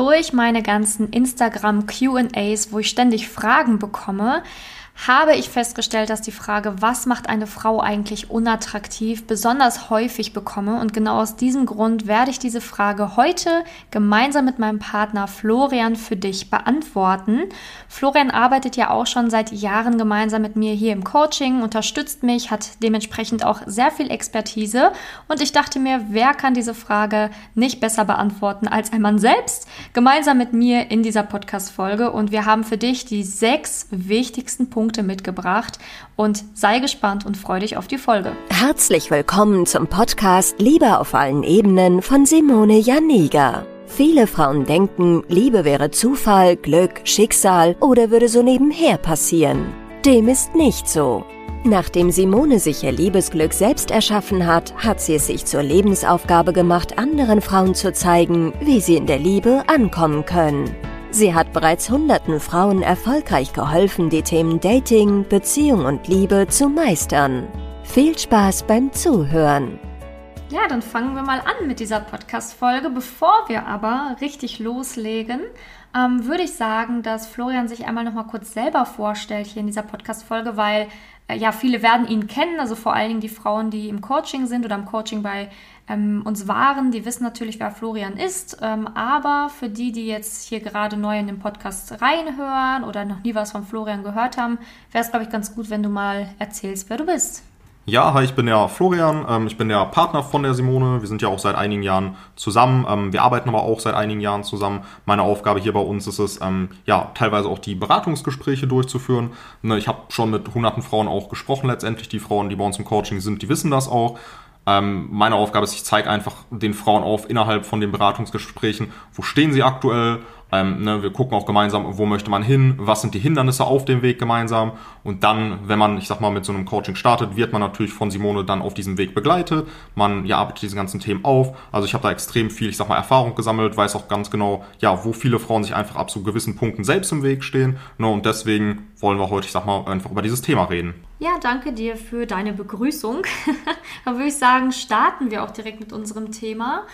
durch meine ganzen Instagram QAs, wo ich ständig Fragen bekomme, habe ich festgestellt, dass die Frage, was macht eine Frau eigentlich unattraktiv, besonders häufig bekomme. Und genau aus diesem Grund werde ich diese Frage heute gemeinsam mit meinem Partner Florian für dich beantworten. Florian arbeitet ja auch schon seit Jahren gemeinsam mit mir hier im Coaching, unterstützt mich, hat dementsprechend auch sehr viel Expertise. Und ich dachte mir, wer kann diese Frage nicht besser beantworten als ein Mann selbst? Gemeinsam mit mir in dieser Podcast-Folge. Und wir haben für dich die sechs wichtigsten Punkte Punkte mitgebracht und sei gespannt und freu dich auf die Folge. Herzlich willkommen zum Podcast Liebe auf allen Ebenen von Simone Janiga. Viele Frauen denken, Liebe wäre Zufall, Glück, Schicksal oder würde so nebenher passieren. Dem ist nicht so. Nachdem Simone sich ihr Liebesglück selbst erschaffen hat, hat sie es sich zur Lebensaufgabe gemacht, anderen Frauen zu zeigen, wie sie in der Liebe ankommen können. Sie hat bereits hunderten Frauen erfolgreich geholfen, die Themen Dating, Beziehung und Liebe zu meistern. Viel Spaß beim Zuhören. Ja, dann fangen wir mal an mit dieser Podcast-Folge. Bevor wir aber richtig loslegen, ähm, würde ich sagen, dass Florian sich einmal noch mal kurz selber vorstellt hier in dieser Podcast-Folge, weil äh, ja, viele werden ihn kennen, also vor allen Dingen die Frauen, die im Coaching sind oder im Coaching bei ähm, uns waren, die wissen natürlich, wer Florian ist. Ähm, aber für die, die jetzt hier gerade neu in den Podcast reinhören oder noch nie was von Florian gehört haben, wäre es, glaube ich, ganz gut, wenn du mal erzählst, wer du bist. Ja, hi, ich bin der Florian, ähm, ich bin der Partner von der Simone. Wir sind ja auch seit einigen Jahren zusammen. Ähm, wir arbeiten aber auch seit einigen Jahren zusammen. Meine Aufgabe hier bei uns ist es, ähm, ja, teilweise auch die Beratungsgespräche durchzuführen. Ne, ich habe schon mit hunderten Frauen auch gesprochen letztendlich. Die Frauen, die bei uns im Coaching sind, die wissen das auch. Ähm, meine Aufgabe ist, ich zeige einfach den Frauen auf innerhalb von den Beratungsgesprächen, wo stehen sie aktuell, ähm, ne, wir gucken auch gemeinsam, wo möchte man hin, was sind die Hindernisse auf dem Weg gemeinsam. Und dann, wenn man, ich sag mal, mit so einem Coaching startet, wird man natürlich von Simone dann auf diesem Weg begleitet. Man ja, arbeitet diese ganzen Themen auf. Also ich habe da extrem viel, ich sag mal, Erfahrung gesammelt, weiß auch ganz genau, ja, wo viele Frauen sich einfach ab so gewissen Punkten selbst im Weg stehen. Ne, und deswegen wollen wir heute, ich sag mal, einfach über dieses Thema reden. Ja, danke dir für deine Begrüßung. Dann würde ich sagen, starten wir auch direkt mit unserem Thema.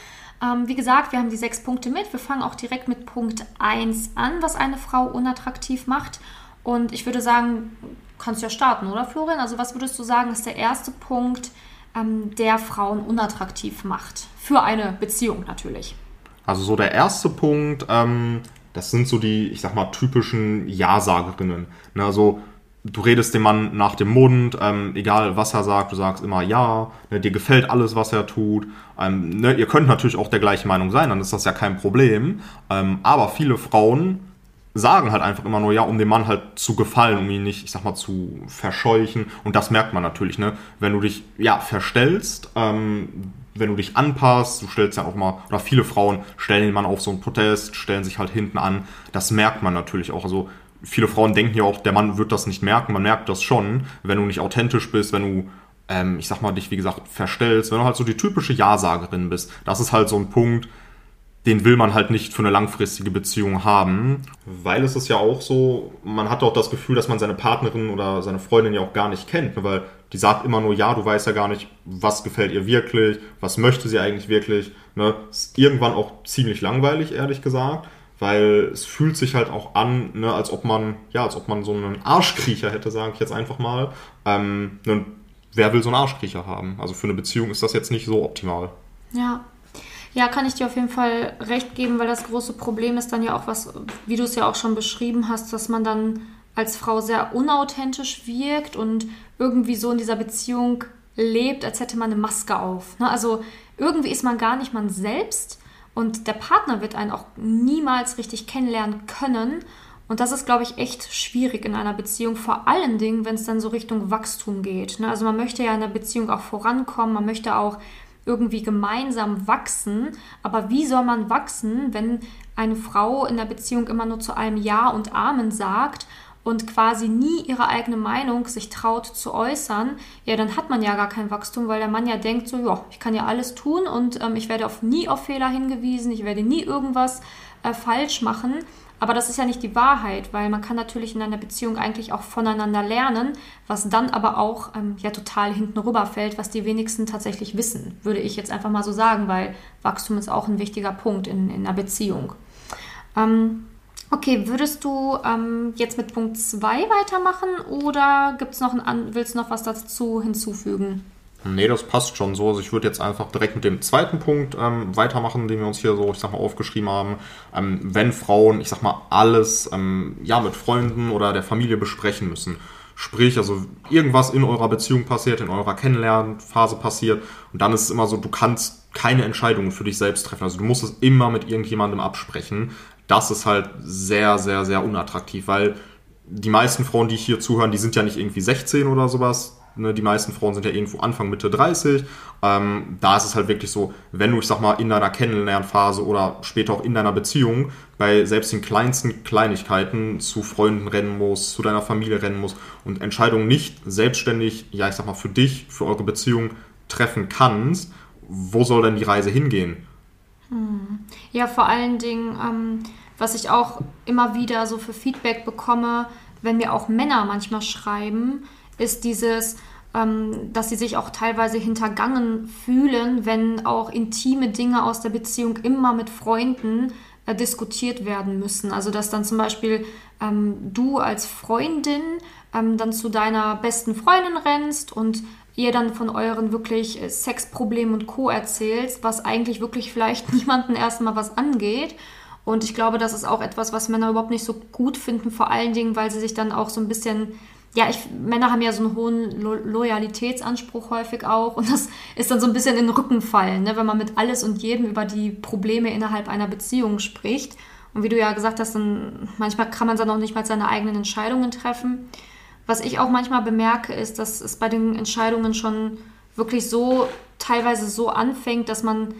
Ähm, wie gesagt, wir haben die sechs Punkte mit. Wir fangen auch direkt mit Punkt 1 an, was eine Frau unattraktiv macht. Und ich würde sagen, kannst ja starten, oder Florian? Also was würdest du sagen, ist der erste Punkt, ähm, der Frauen unattraktiv macht? Für eine Beziehung natürlich. Also so der erste Punkt, ähm, das sind so die, ich sag mal, typischen Ja-Sagerinnen. Ne, also du redest dem Mann nach dem Mund, ähm, egal was er sagt, du sagst immer ja, ne, dir gefällt alles, was er tut. Ähm, ne, ihr könnt natürlich auch der gleichen Meinung sein, dann ist das ja kein Problem. Ähm, aber viele Frauen sagen halt einfach immer nur ja, um dem Mann halt zu gefallen, um ihn nicht, ich sag mal, zu verscheuchen. Und das merkt man natürlich, ne? Wenn du dich ja verstellst, ähm, wenn du dich anpasst, du stellst ja auch mal, oder viele Frauen stellen den Mann auf so einen Protest, stellen sich halt hinten an. Das merkt man natürlich auch. Also viele Frauen denken ja auch, der Mann wird das nicht merken. Man merkt das schon, wenn du nicht authentisch bist, wenn du, ähm, ich sag mal, dich, wie gesagt, verstellst, wenn du halt so die typische Ja-Sagerin bist. Das ist halt so ein Punkt, den will man halt nicht für eine langfristige Beziehung haben. Weil es ist ja auch so, man hat auch das Gefühl, dass man seine Partnerin oder seine Freundin ja auch gar nicht kennt, ne? weil die sagt immer nur ja, du weißt ja gar nicht, was gefällt ihr wirklich, was möchte sie eigentlich wirklich. Ne? Ist irgendwann auch ziemlich langweilig, ehrlich gesagt weil es fühlt sich halt auch an, ne, als ob man, ja, als ob man so einen Arschkriecher hätte, sage ich jetzt einfach mal. Ähm, ne, wer will so einen Arschkriecher haben? Also für eine Beziehung ist das jetzt nicht so optimal. Ja. Ja, kann ich dir auf jeden Fall recht geben, weil das große Problem ist dann ja auch was, wie du es ja auch schon beschrieben hast, dass man dann als Frau sehr unauthentisch wirkt und irgendwie so in dieser Beziehung lebt, als hätte man eine Maske auf. Ne? Also irgendwie ist man gar nicht man selbst und der Partner wird einen auch niemals richtig kennenlernen können. Und das ist, glaube ich, echt schwierig in einer Beziehung, vor allen Dingen, wenn es dann so Richtung Wachstum geht. Ne? Also man möchte ja in der Beziehung auch vorankommen, man möchte auch irgendwie gemeinsam wachsen. Aber wie soll man wachsen, wenn eine Frau in der Beziehung immer nur zu allem Ja und Amen sagt und quasi nie ihre eigene Meinung sich traut zu äußern, ja, dann hat man ja gar kein Wachstum, weil der Mann ja denkt so, ja, ich kann ja alles tun und ähm, ich werde auf nie auf Fehler hingewiesen, ich werde nie irgendwas äh, falsch machen. Aber das ist ja nicht die Wahrheit, weil man kann natürlich in einer Beziehung eigentlich auch voneinander lernen, was dann aber auch ähm, ja total hinten rüberfällt, was die wenigsten tatsächlich wissen, würde ich jetzt einfach mal so sagen, weil Wachstum ist auch ein wichtiger Punkt in, in einer Beziehung. Ähm, okay, würdest du ähm, jetzt mit Punkt 2 weitermachen oder gibt's noch ein, willst du noch was dazu hinzufügen? Nee, das passt schon so. Also ich würde jetzt einfach direkt mit dem zweiten Punkt ähm, weitermachen, den wir uns hier so, ich sag mal, aufgeschrieben haben. Ähm, wenn Frauen, ich sag mal, alles ähm, ja mit Freunden oder der Familie besprechen müssen. Sprich, also irgendwas in eurer Beziehung passiert, in eurer Kennenlernphase passiert und dann ist es immer so, du kannst keine Entscheidungen für dich selbst treffen. Also du musst es immer mit irgendjemandem absprechen. Das ist halt sehr, sehr, sehr unattraktiv, weil die meisten Frauen, die hier zuhören, die sind ja nicht irgendwie 16 oder sowas. Ne? Die meisten Frauen sind ja irgendwo Anfang, Mitte 30. Ähm, da ist es halt wirklich so, wenn du, ich sag mal, in deiner Kennenlernphase oder später auch in deiner Beziehung bei selbst den kleinsten Kleinigkeiten zu Freunden rennen musst, zu deiner Familie rennen musst und Entscheidungen nicht selbstständig, ja, ich sag mal, für dich, für eure Beziehung treffen kannst, wo soll denn die Reise hingehen? Hm. Ja, vor allen Dingen, ähm, was ich auch immer wieder so für Feedback bekomme, wenn mir auch Männer manchmal schreiben, ist dieses, ähm, dass sie sich auch teilweise hintergangen fühlen, wenn auch intime Dinge aus der Beziehung immer mit Freunden äh, diskutiert werden müssen. Also dass dann zum Beispiel ähm, du als Freundin ähm, dann zu deiner besten Freundin rennst und ihr dann von euren wirklich äh, Sexproblemen und Co. erzählst, was eigentlich wirklich vielleicht niemanden erstmal was angeht. Und ich glaube, das ist auch etwas, was Männer überhaupt nicht so gut finden, vor allen Dingen, weil sie sich dann auch so ein bisschen ja, ich, Männer haben ja so einen hohen Lo Loyalitätsanspruch häufig auch und das ist dann so ein bisschen in den Rücken fallen, ne? wenn man mit alles und jedem über die Probleme innerhalb einer Beziehung spricht. Und wie du ja gesagt hast, dann manchmal kann man dann auch nicht mal seine eigenen Entscheidungen treffen. Was ich auch manchmal bemerke, ist, dass es bei den Entscheidungen schon wirklich so teilweise so anfängt, dass man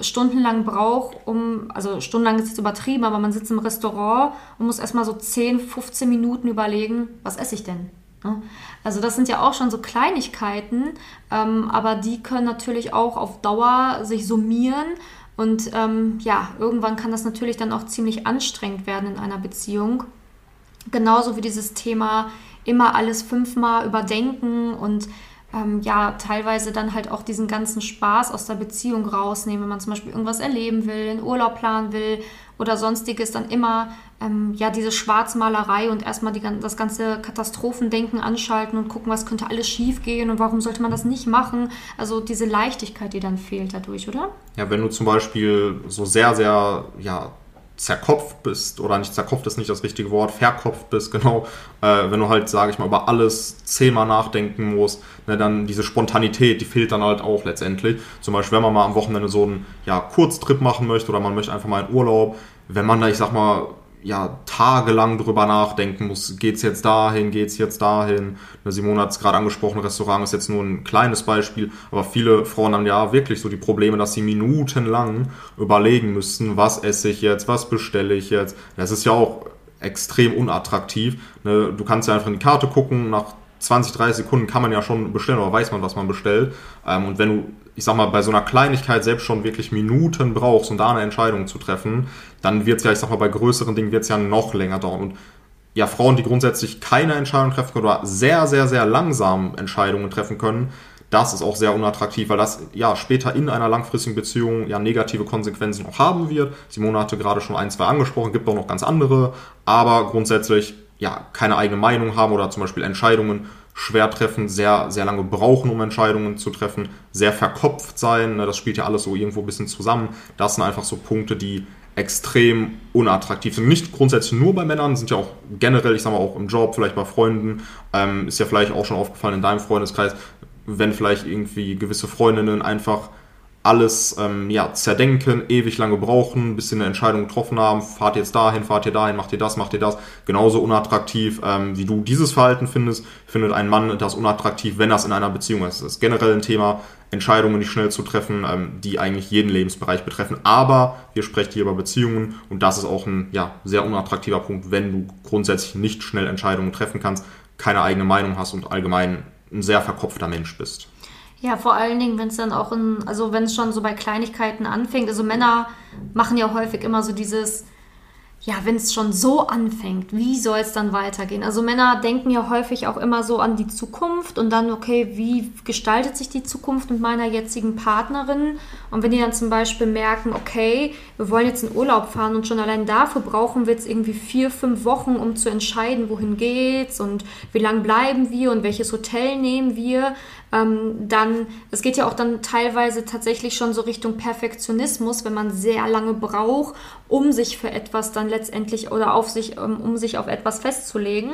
stundenlang braucht, um, also stundenlang ist jetzt übertrieben, aber man sitzt im Restaurant und muss erstmal so 10, 15 Minuten überlegen, was esse ich denn? Ne? Also das sind ja auch schon so Kleinigkeiten, ähm, aber die können natürlich auch auf Dauer sich summieren und ähm, ja, irgendwann kann das natürlich dann auch ziemlich anstrengend werden in einer Beziehung. Genauso wie dieses Thema immer alles fünfmal überdenken und ähm, ja teilweise dann halt auch diesen ganzen Spaß aus der Beziehung rausnehmen, wenn man zum Beispiel irgendwas erleben will, einen Urlaub planen will oder sonstiges, dann immer ähm, ja diese Schwarzmalerei und erstmal die, das ganze Katastrophendenken anschalten und gucken, was könnte alles schief gehen und warum sollte man das nicht machen. Also diese Leichtigkeit, die dann fehlt dadurch, oder? Ja, wenn du zum Beispiel so sehr, sehr ja, zerkopft bist, oder nicht zerkopft ist nicht das richtige Wort, verkopft bist, genau, äh, wenn du halt, sage ich mal, über alles zehnmal nachdenken musst, ne, dann diese Spontanität, die fehlt dann halt auch letztendlich. Zum Beispiel, wenn man mal am Wochenende so einen ja, Kurztrip machen möchte oder man möchte einfach mal in Urlaub, wenn man da, ich sag mal, ja, tagelang drüber nachdenken muss, geht's jetzt dahin, geht's jetzt dahin. Simone hat es gerade angesprochen, Restaurant ist jetzt nur ein kleines Beispiel, aber viele Frauen haben ja wirklich so die Probleme, dass sie minutenlang überlegen müssen, was esse ich jetzt, was bestelle ich jetzt. Das ist ja auch extrem unattraktiv. Ne? Du kannst ja einfach in die Karte gucken, nach 20, 30 Sekunden kann man ja schon bestellen oder weiß man, was man bestellt. Ähm, und wenn du ich sag mal, bei so einer Kleinigkeit selbst schon wirklich Minuten brauchst, um da eine Entscheidung zu treffen, dann wird es ja, ich sag mal, bei größeren Dingen wird es ja noch länger dauern. Und ja, Frauen, die grundsätzlich keine Entscheidung treffen können oder sehr, sehr, sehr langsam Entscheidungen treffen können, das ist auch sehr unattraktiv, weil das ja später in einer langfristigen Beziehung ja negative Konsequenzen auch haben wird. Simone hatte gerade schon ein, zwei angesprochen, gibt auch noch ganz andere, aber grundsätzlich ja keine eigene Meinung haben oder zum Beispiel Entscheidungen schwer treffen, sehr, sehr lange brauchen, um Entscheidungen zu treffen, sehr verkopft sein, ne, das spielt ja alles so irgendwo ein bisschen zusammen. Das sind einfach so Punkte, die extrem unattraktiv sind. Nicht grundsätzlich nur bei Männern, sind ja auch generell, ich sag mal auch im Job, vielleicht bei Freunden, ähm, ist ja vielleicht auch schon aufgefallen in deinem Freundeskreis, wenn vielleicht irgendwie gewisse Freundinnen einfach alles ähm, ja, zerdenken, ewig lange brauchen, bis sie eine Entscheidung getroffen haben, fahrt jetzt dahin, fahrt ihr dahin, macht ihr das, macht ihr das. Genauso unattraktiv, ähm, wie du dieses Verhalten findest, findet ein Mann das unattraktiv, wenn das in einer Beziehung ist. Das ist generell ein Thema, Entscheidungen nicht schnell zu treffen, ähm, die eigentlich jeden Lebensbereich betreffen. Aber wir sprechen hier über Beziehungen und das ist auch ein ja, sehr unattraktiver Punkt, wenn du grundsätzlich nicht schnell Entscheidungen treffen kannst, keine eigene Meinung hast und allgemein ein sehr verkopfter Mensch bist. Ja, vor allen Dingen, wenn es dann auch in, also wenn es schon so bei Kleinigkeiten anfängt. Also Männer machen ja häufig immer so dieses, ja, wenn es schon so anfängt, wie soll es dann weitergehen? Also Männer denken ja häufig auch immer so an die Zukunft und dann, okay, wie gestaltet sich die Zukunft mit meiner jetzigen Partnerin? Und wenn die dann zum Beispiel merken, okay, wir wollen jetzt in Urlaub fahren und schon allein dafür brauchen wir jetzt irgendwie vier, fünf Wochen, um zu entscheiden, wohin geht's und wie lange bleiben wir und welches Hotel nehmen wir, ähm, dann, es geht ja auch dann teilweise tatsächlich schon so Richtung Perfektionismus, wenn man sehr lange braucht, um sich für etwas dann letztendlich oder auf sich, ähm, um sich auf etwas festzulegen.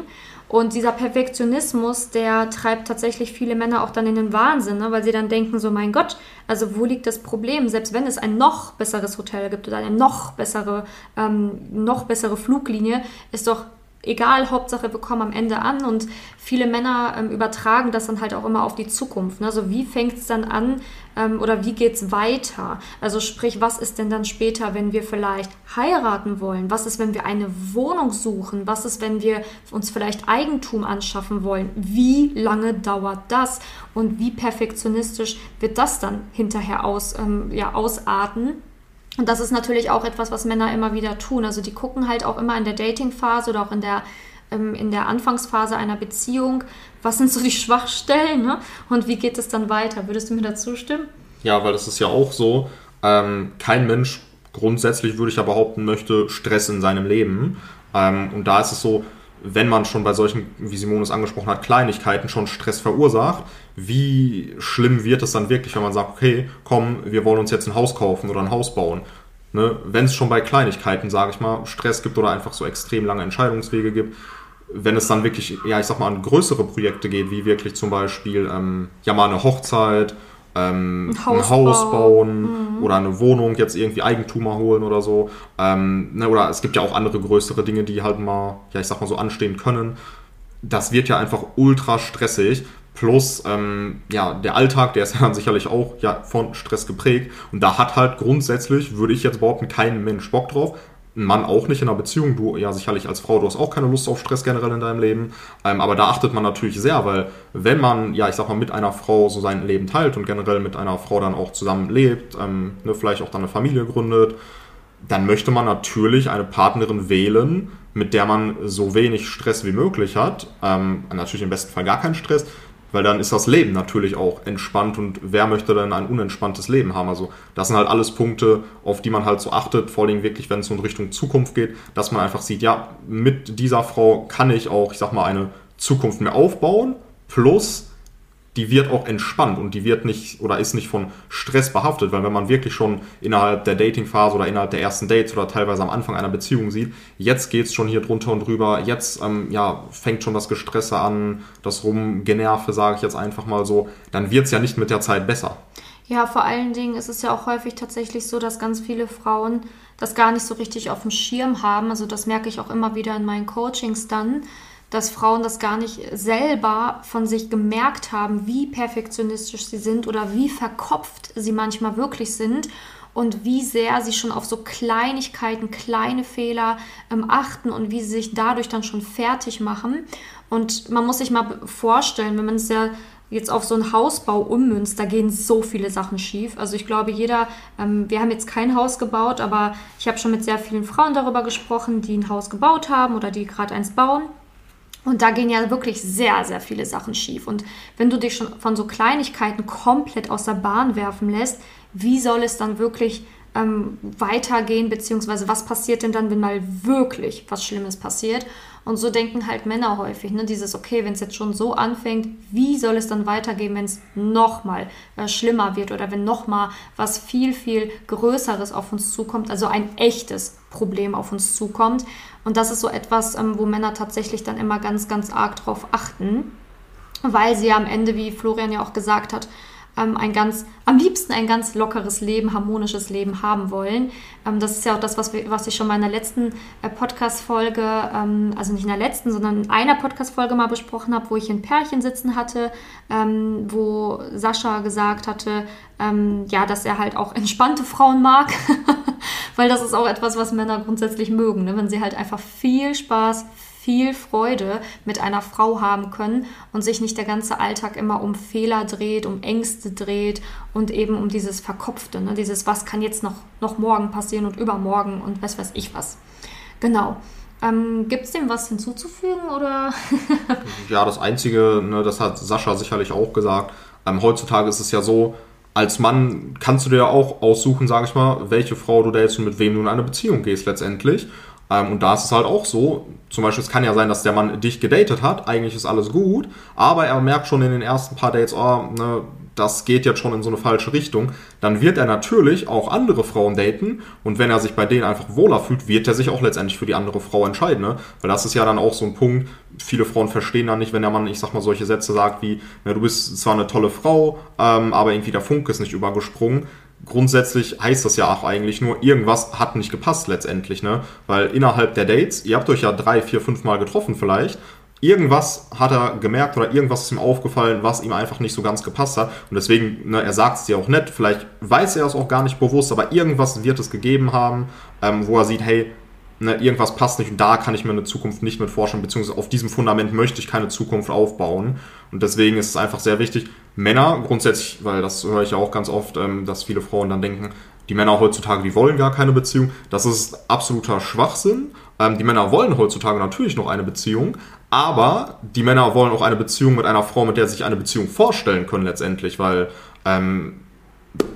Und dieser Perfektionismus, der treibt tatsächlich viele Männer auch dann in den Wahnsinn, ne? weil sie dann denken, so mein Gott, also wo liegt das Problem? Selbst wenn es ein noch besseres Hotel gibt oder eine noch bessere, ähm, noch bessere Fluglinie, ist doch egal, Hauptsache wir kommen am Ende an und viele Männer ähm, übertragen das dann halt auch immer auf die Zukunft. Ne? Also wie fängt es dann an ähm, oder wie geht es weiter? Also sprich, was ist denn dann später, wenn wir vielleicht heiraten wollen? Was ist, wenn wir eine Wohnung suchen? Was ist, wenn wir uns vielleicht Eigentum anschaffen wollen? Wie lange dauert das? Und wie perfektionistisch wird das dann hinterher aus, ähm, ja, ausarten? Und das ist natürlich auch etwas, was Männer immer wieder tun. Also die gucken halt auch immer in der Datingphase oder auch in der, ähm, in der Anfangsphase einer Beziehung, was sind so die Schwachstellen ne? und wie geht es dann weiter. Würdest du mir dazu stimmen? Ja, weil das ist ja auch so, ähm, kein Mensch grundsätzlich, würde ich ja behaupten, möchte Stress in seinem Leben. Ähm, und da ist es so, wenn man schon bei solchen, wie Simone es angesprochen hat, Kleinigkeiten schon Stress verursacht, wie schlimm wird es dann wirklich, wenn man sagt, okay, komm, wir wollen uns jetzt ein Haus kaufen oder ein Haus bauen. Ne? Wenn es schon bei Kleinigkeiten, sage ich mal, Stress gibt oder einfach so extrem lange Entscheidungswege gibt, wenn es dann wirklich, ja, ich sag mal, an größere Projekte geht, wie wirklich zum Beispiel, ähm, ja, mal eine Hochzeit ähm, ein, Haus, ein Haus bauen mhm. oder eine Wohnung jetzt irgendwie Eigentumer holen oder so. Ähm, ne, oder es gibt ja auch andere größere Dinge, die halt mal, ja, ich sag mal so anstehen können. Das wird ja einfach ultra stressig. Plus, ähm, ja, der Alltag, der ist ja dann sicherlich auch ja, von Stress geprägt. Und da hat halt grundsätzlich, würde ich jetzt behaupten, kein Mensch Bock drauf ein Mann auch nicht in einer Beziehung. Du ja sicherlich als Frau, du hast auch keine Lust auf Stress generell in deinem Leben. Ähm, aber da achtet man natürlich sehr, weil wenn man, ja, ich sag mal, mit einer Frau so sein Leben teilt und generell mit einer Frau dann auch zusammen lebt, ähm, ne, vielleicht auch dann eine Familie gründet, dann möchte man natürlich eine Partnerin wählen, mit der man so wenig Stress wie möglich hat. Ähm, natürlich im besten Fall gar keinen Stress, weil dann ist das Leben natürlich auch entspannt und wer möchte denn ein unentspanntes Leben haben? Also das sind halt alles Punkte, auf die man halt so achtet, vor allem wirklich, wenn es so in Richtung Zukunft geht, dass man einfach sieht, ja, mit dieser Frau kann ich auch, ich sag mal, eine Zukunft mehr aufbauen, plus die wird auch entspannt und die wird nicht oder ist nicht von Stress behaftet, weil wenn man wirklich schon innerhalb der Datingphase oder innerhalb der ersten Dates oder teilweise am Anfang einer Beziehung sieht, jetzt geht's schon hier drunter und drüber, jetzt ähm, ja, fängt schon das Gestresse an, das Rumgenerve, sage ich jetzt einfach mal so, dann wird's ja nicht mit der Zeit besser. Ja, vor allen Dingen ist es ja auch häufig tatsächlich so, dass ganz viele Frauen das gar nicht so richtig auf dem Schirm haben. Also das merke ich auch immer wieder in meinen Coachings dann dass Frauen das gar nicht selber von sich gemerkt haben, wie perfektionistisch sie sind oder wie verkopft sie manchmal wirklich sind und wie sehr sie schon auf so Kleinigkeiten, kleine Fehler ähm, achten und wie sie sich dadurch dann schon fertig machen. Und man muss sich mal vorstellen, wenn man es ja jetzt auf so einen Hausbau ummünzt, da gehen so viele Sachen schief. Also ich glaube, jeder, ähm, wir haben jetzt kein Haus gebaut, aber ich habe schon mit sehr vielen Frauen darüber gesprochen, die ein Haus gebaut haben oder die gerade eins bauen. Und da gehen ja wirklich sehr, sehr viele Sachen schief. Und wenn du dich schon von so Kleinigkeiten komplett aus der Bahn werfen lässt, wie soll es dann wirklich ähm, weitergehen, beziehungsweise was passiert denn dann, wenn mal wirklich was Schlimmes passiert? Und so denken halt Männer häufig, ne? dieses, okay, wenn es jetzt schon so anfängt, wie soll es dann weitergehen, wenn es nochmal äh, schlimmer wird oder wenn nochmal was viel, viel Größeres auf uns zukommt, also ein echtes Problem auf uns zukommt. Und das ist so etwas, ähm, wo Männer tatsächlich dann immer ganz, ganz arg drauf achten, weil sie ja am Ende, wie Florian ja auch gesagt hat, ähm, ein ganz, am liebsten ein ganz lockeres Leben, harmonisches Leben haben wollen. Ähm, das ist ja auch das, was, wir, was ich schon mal in der letzten äh, Podcast-Folge, ähm, also nicht in der letzten, sondern in einer Podcast-Folge mal besprochen habe, wo ich ein Pärchen sitzen hatte, ähm, wo Sascha gesagt hatte, ähm, ja, dass er halt auch entspannte Frauen mag, weil das ist auch etwas, was Männer grundsätzlich mögen, ne? wenn sie halt einfach viel Spaß, viel Freude mit einer Frau haben können und sich nicht der ganze Alltag immer um Fehler dreht, um Ängste dreht und eben um dieses Verkopfte, ne? dieses, was kann jetzt noch, noch morgen passieren und übermorgen und was weiß ich was. Genau. Ähm, Gibt es dem was hinzuzufügen oder? ja, das Einzige, ne, das hat Sascha sicherlich auch gesagt. Ähm, heutzutage ist es ja so, als Mann kannst du dir ja auch aussuchen, sage ich mal, welche Frau du datest und mit wem du in eine Beziehung gehst letztendlich. Ähm, und da ist es halt auch so, zum Beispiel, es kann ja sein, dass der Mann dich gedatet hat, eigentlich ist alles gut, aber er merkt schon in den ersten paar Dates, oh, ne, das geht jetzt schon in so eine falsche Richtung, dann wird er natürlich auch andere Frauen daten und wenn er sich bei denen einfach wohler fühlt, wird er sich auch letztendlich für die andere Frau entscheiden, ne? Weil das ist ja dann auch so ein Punkt, viele Frauen verstehen dann nicht, wenn der Mann, ich sag mal, solche Sätze sagt wie, ne, du bist zwar eine tolle Frau, ähm, aber irgendwie der Funke ist nicht übergesprungen grundsätzlich heißt das ja auch eigentlich nur, irgendwas hat nicht gepasst letztendlich, ne? Weil innerhalb der Dates, ihr habt euch ja drei, vier, fünf Mal getroffen vielleicht, irgendwas hat er gemerkt oder irgendwas ist ihm aufgefallen, was ihm einfach nicht so ganz gepasst hat. Und deswegen, ne, er sagt es dir auch nicht, vielleicht weiß er es auch gar nicht bewusst, aber irgendwas wird es gegeben haben, ähm, wo er sieht, hey, ne, irgendwas passt nicht und da kann ich mir eine Zukunft nicht mit vorstellen, beziehungsweise auf diesem Fundament möchte ich keine Zukunft aufbauen. Und deswegen ist es einfach sehr wichtig, Männer grundsätzlich, weil das höre ich ja auch ganz oft, ähm, dass viele Frauen dann denken, die Männer heutzutage, die wollen gar keine Beziehung. Das ist absoluter Schwachsinn. Ähm, die Männer wollen heutzutage natürlich noch eine Beziehung, aber die Männer wollen auch eine Beziehung mit einer Frau, mit der sie sich eine Beziehung vorstellen können letztendlich, weil ähm,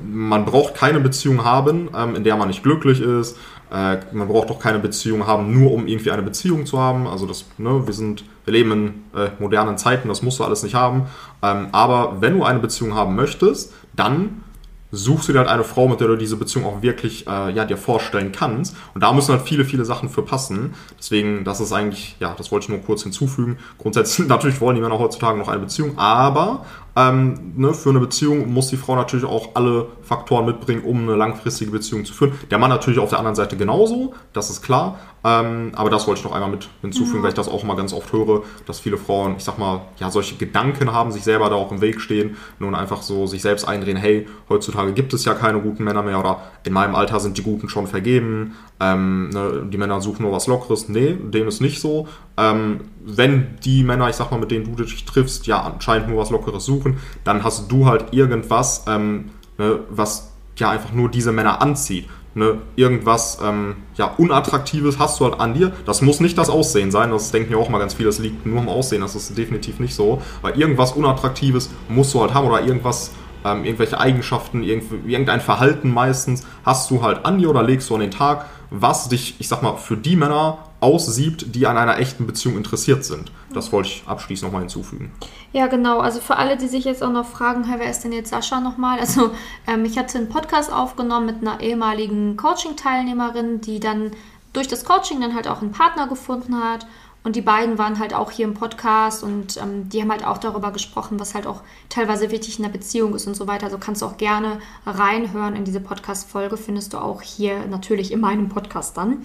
man braucht keine Beziehung haben, ähm, in der man nicht glücklich ist. Äh, man braucht auch keine Beziehung haben, nur um irgendwie eine Beziehung zu haben. Also das, ne, wir sind, wir leben in äh, modernen Zeiten, das musst du alles nicht haben. Ähm, aber wenn du eine Beziehung haben möchtest, dann suchst du dir halt eine Frau, mit der du diese Beziehung auch wirklich äh, ja, dir vorstellen kannst. Und da müssen halt viele, viele Sachen für passen. Deswegen, das ist eigentlich, ja, das wollte ich nur kurz hinzufügen. Grundsätzlich, natürlich wollen die Männer heutzutage noch eine Beziehung, aber ähm, ne, für eine Beziehung muss die Frau natürlich auch alle Faktoren mitbringen, um eine langfristige Beziehung zu führen. Der Mann natürlich auf der anderen Seite genauso, das ist klar. Ähm, aber das wollte ich noch einmal mit hinzufügen, ja. weil ich das auch immer ganz oft höre, dass viele Frauen, ich sag mal, ja, solche Gedanken haben, sich selber da auch im Weg stehen und einfach so sich selbst eindrehen, hey, heutzutage gibt es ja keine guten Männer mehr oder in meinem Alter sind die Guten schon vergeben, ähm, ne, die Männer suchen nur was Lockeres. Nee, dem ist nicht so. Ähm, wenn die Männer, ich sag mal, mit denen du dich triffst, ja anscheinend nur was Lockeres suchen, dann hast du halt irgendwas, ähm, ne, was ja einfach nur diese Männer anzieht. Ne, irgendwas ähm, ja, Unattraktives hast du halt an dir. Das muss nicht das Aussehen sein, das denken ja auch mal ganz viele, das liegt nur am Aussehen, das ist definitiv nicht so. Weil irgendwas Unattraktives musst du halt haben oder irgendwas, ähm, irgendwelche Eigenschaften, irgendein Verhalten meistens hast du halt an dir oder legst du an den Tag, was dich, ich sag mal, für die Männer aussiebt, die an einer echten Beziehung interessiert sind. Das wollte ich abschließend nochmal hinzufügen. Ja, genau. Also für alle, die sich jetzt auch noch fragen, hey, wer ist denn jetzt Sascha nochmal? Also ähm, ich hatte einen Podcast aufgenommen mit einer ehemaligen Coaching-Teilnehmerin, die dann durch das Coaching dann halt auch einen Partner gefunden hat. Und die beiden waren halt auch hier im Podcast und ähm, die haben halt auch darüber gesprochen, was halt auch teilweise wichtig in der Beziehung ist und so weiter. Also kannst du auch gerne reinhören in diese Podcast-Folge, findest du auch hier natürlich in meinem Podcast dann.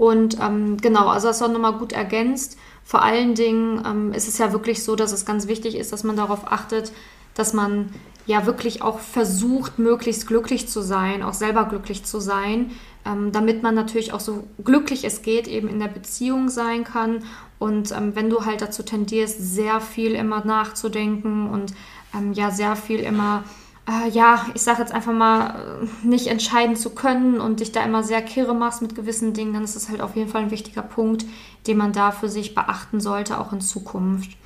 Und ähm, genau, also das war nochmal gut ergänzt. Vor allen Dingen ähm, ist es ja wirklich so, dass es ganz wichtig ist, dass man darauf achtet, dass man ja wirklich auch versucht, möglichst glücklich zu sein, auch selber glücklich zu sein, ähm, damit man natürlich auch so glücklich es geht, eben in der Beziehung sein kann. Und ähm, wenn du halt dazu tendierst, sehr viel immer nachzudenken und ähm, ja, sehr viel immer äh, ja, ich sage jetzt einfach mal, äh, nicht entscheiden zu können und dich da immer sehr kirre machst mit gewissen Dingen, dann ist das halt auf jeden Fall ein wichtiger Punkt, den man da für sich beachten sollte, auch in Zukunft.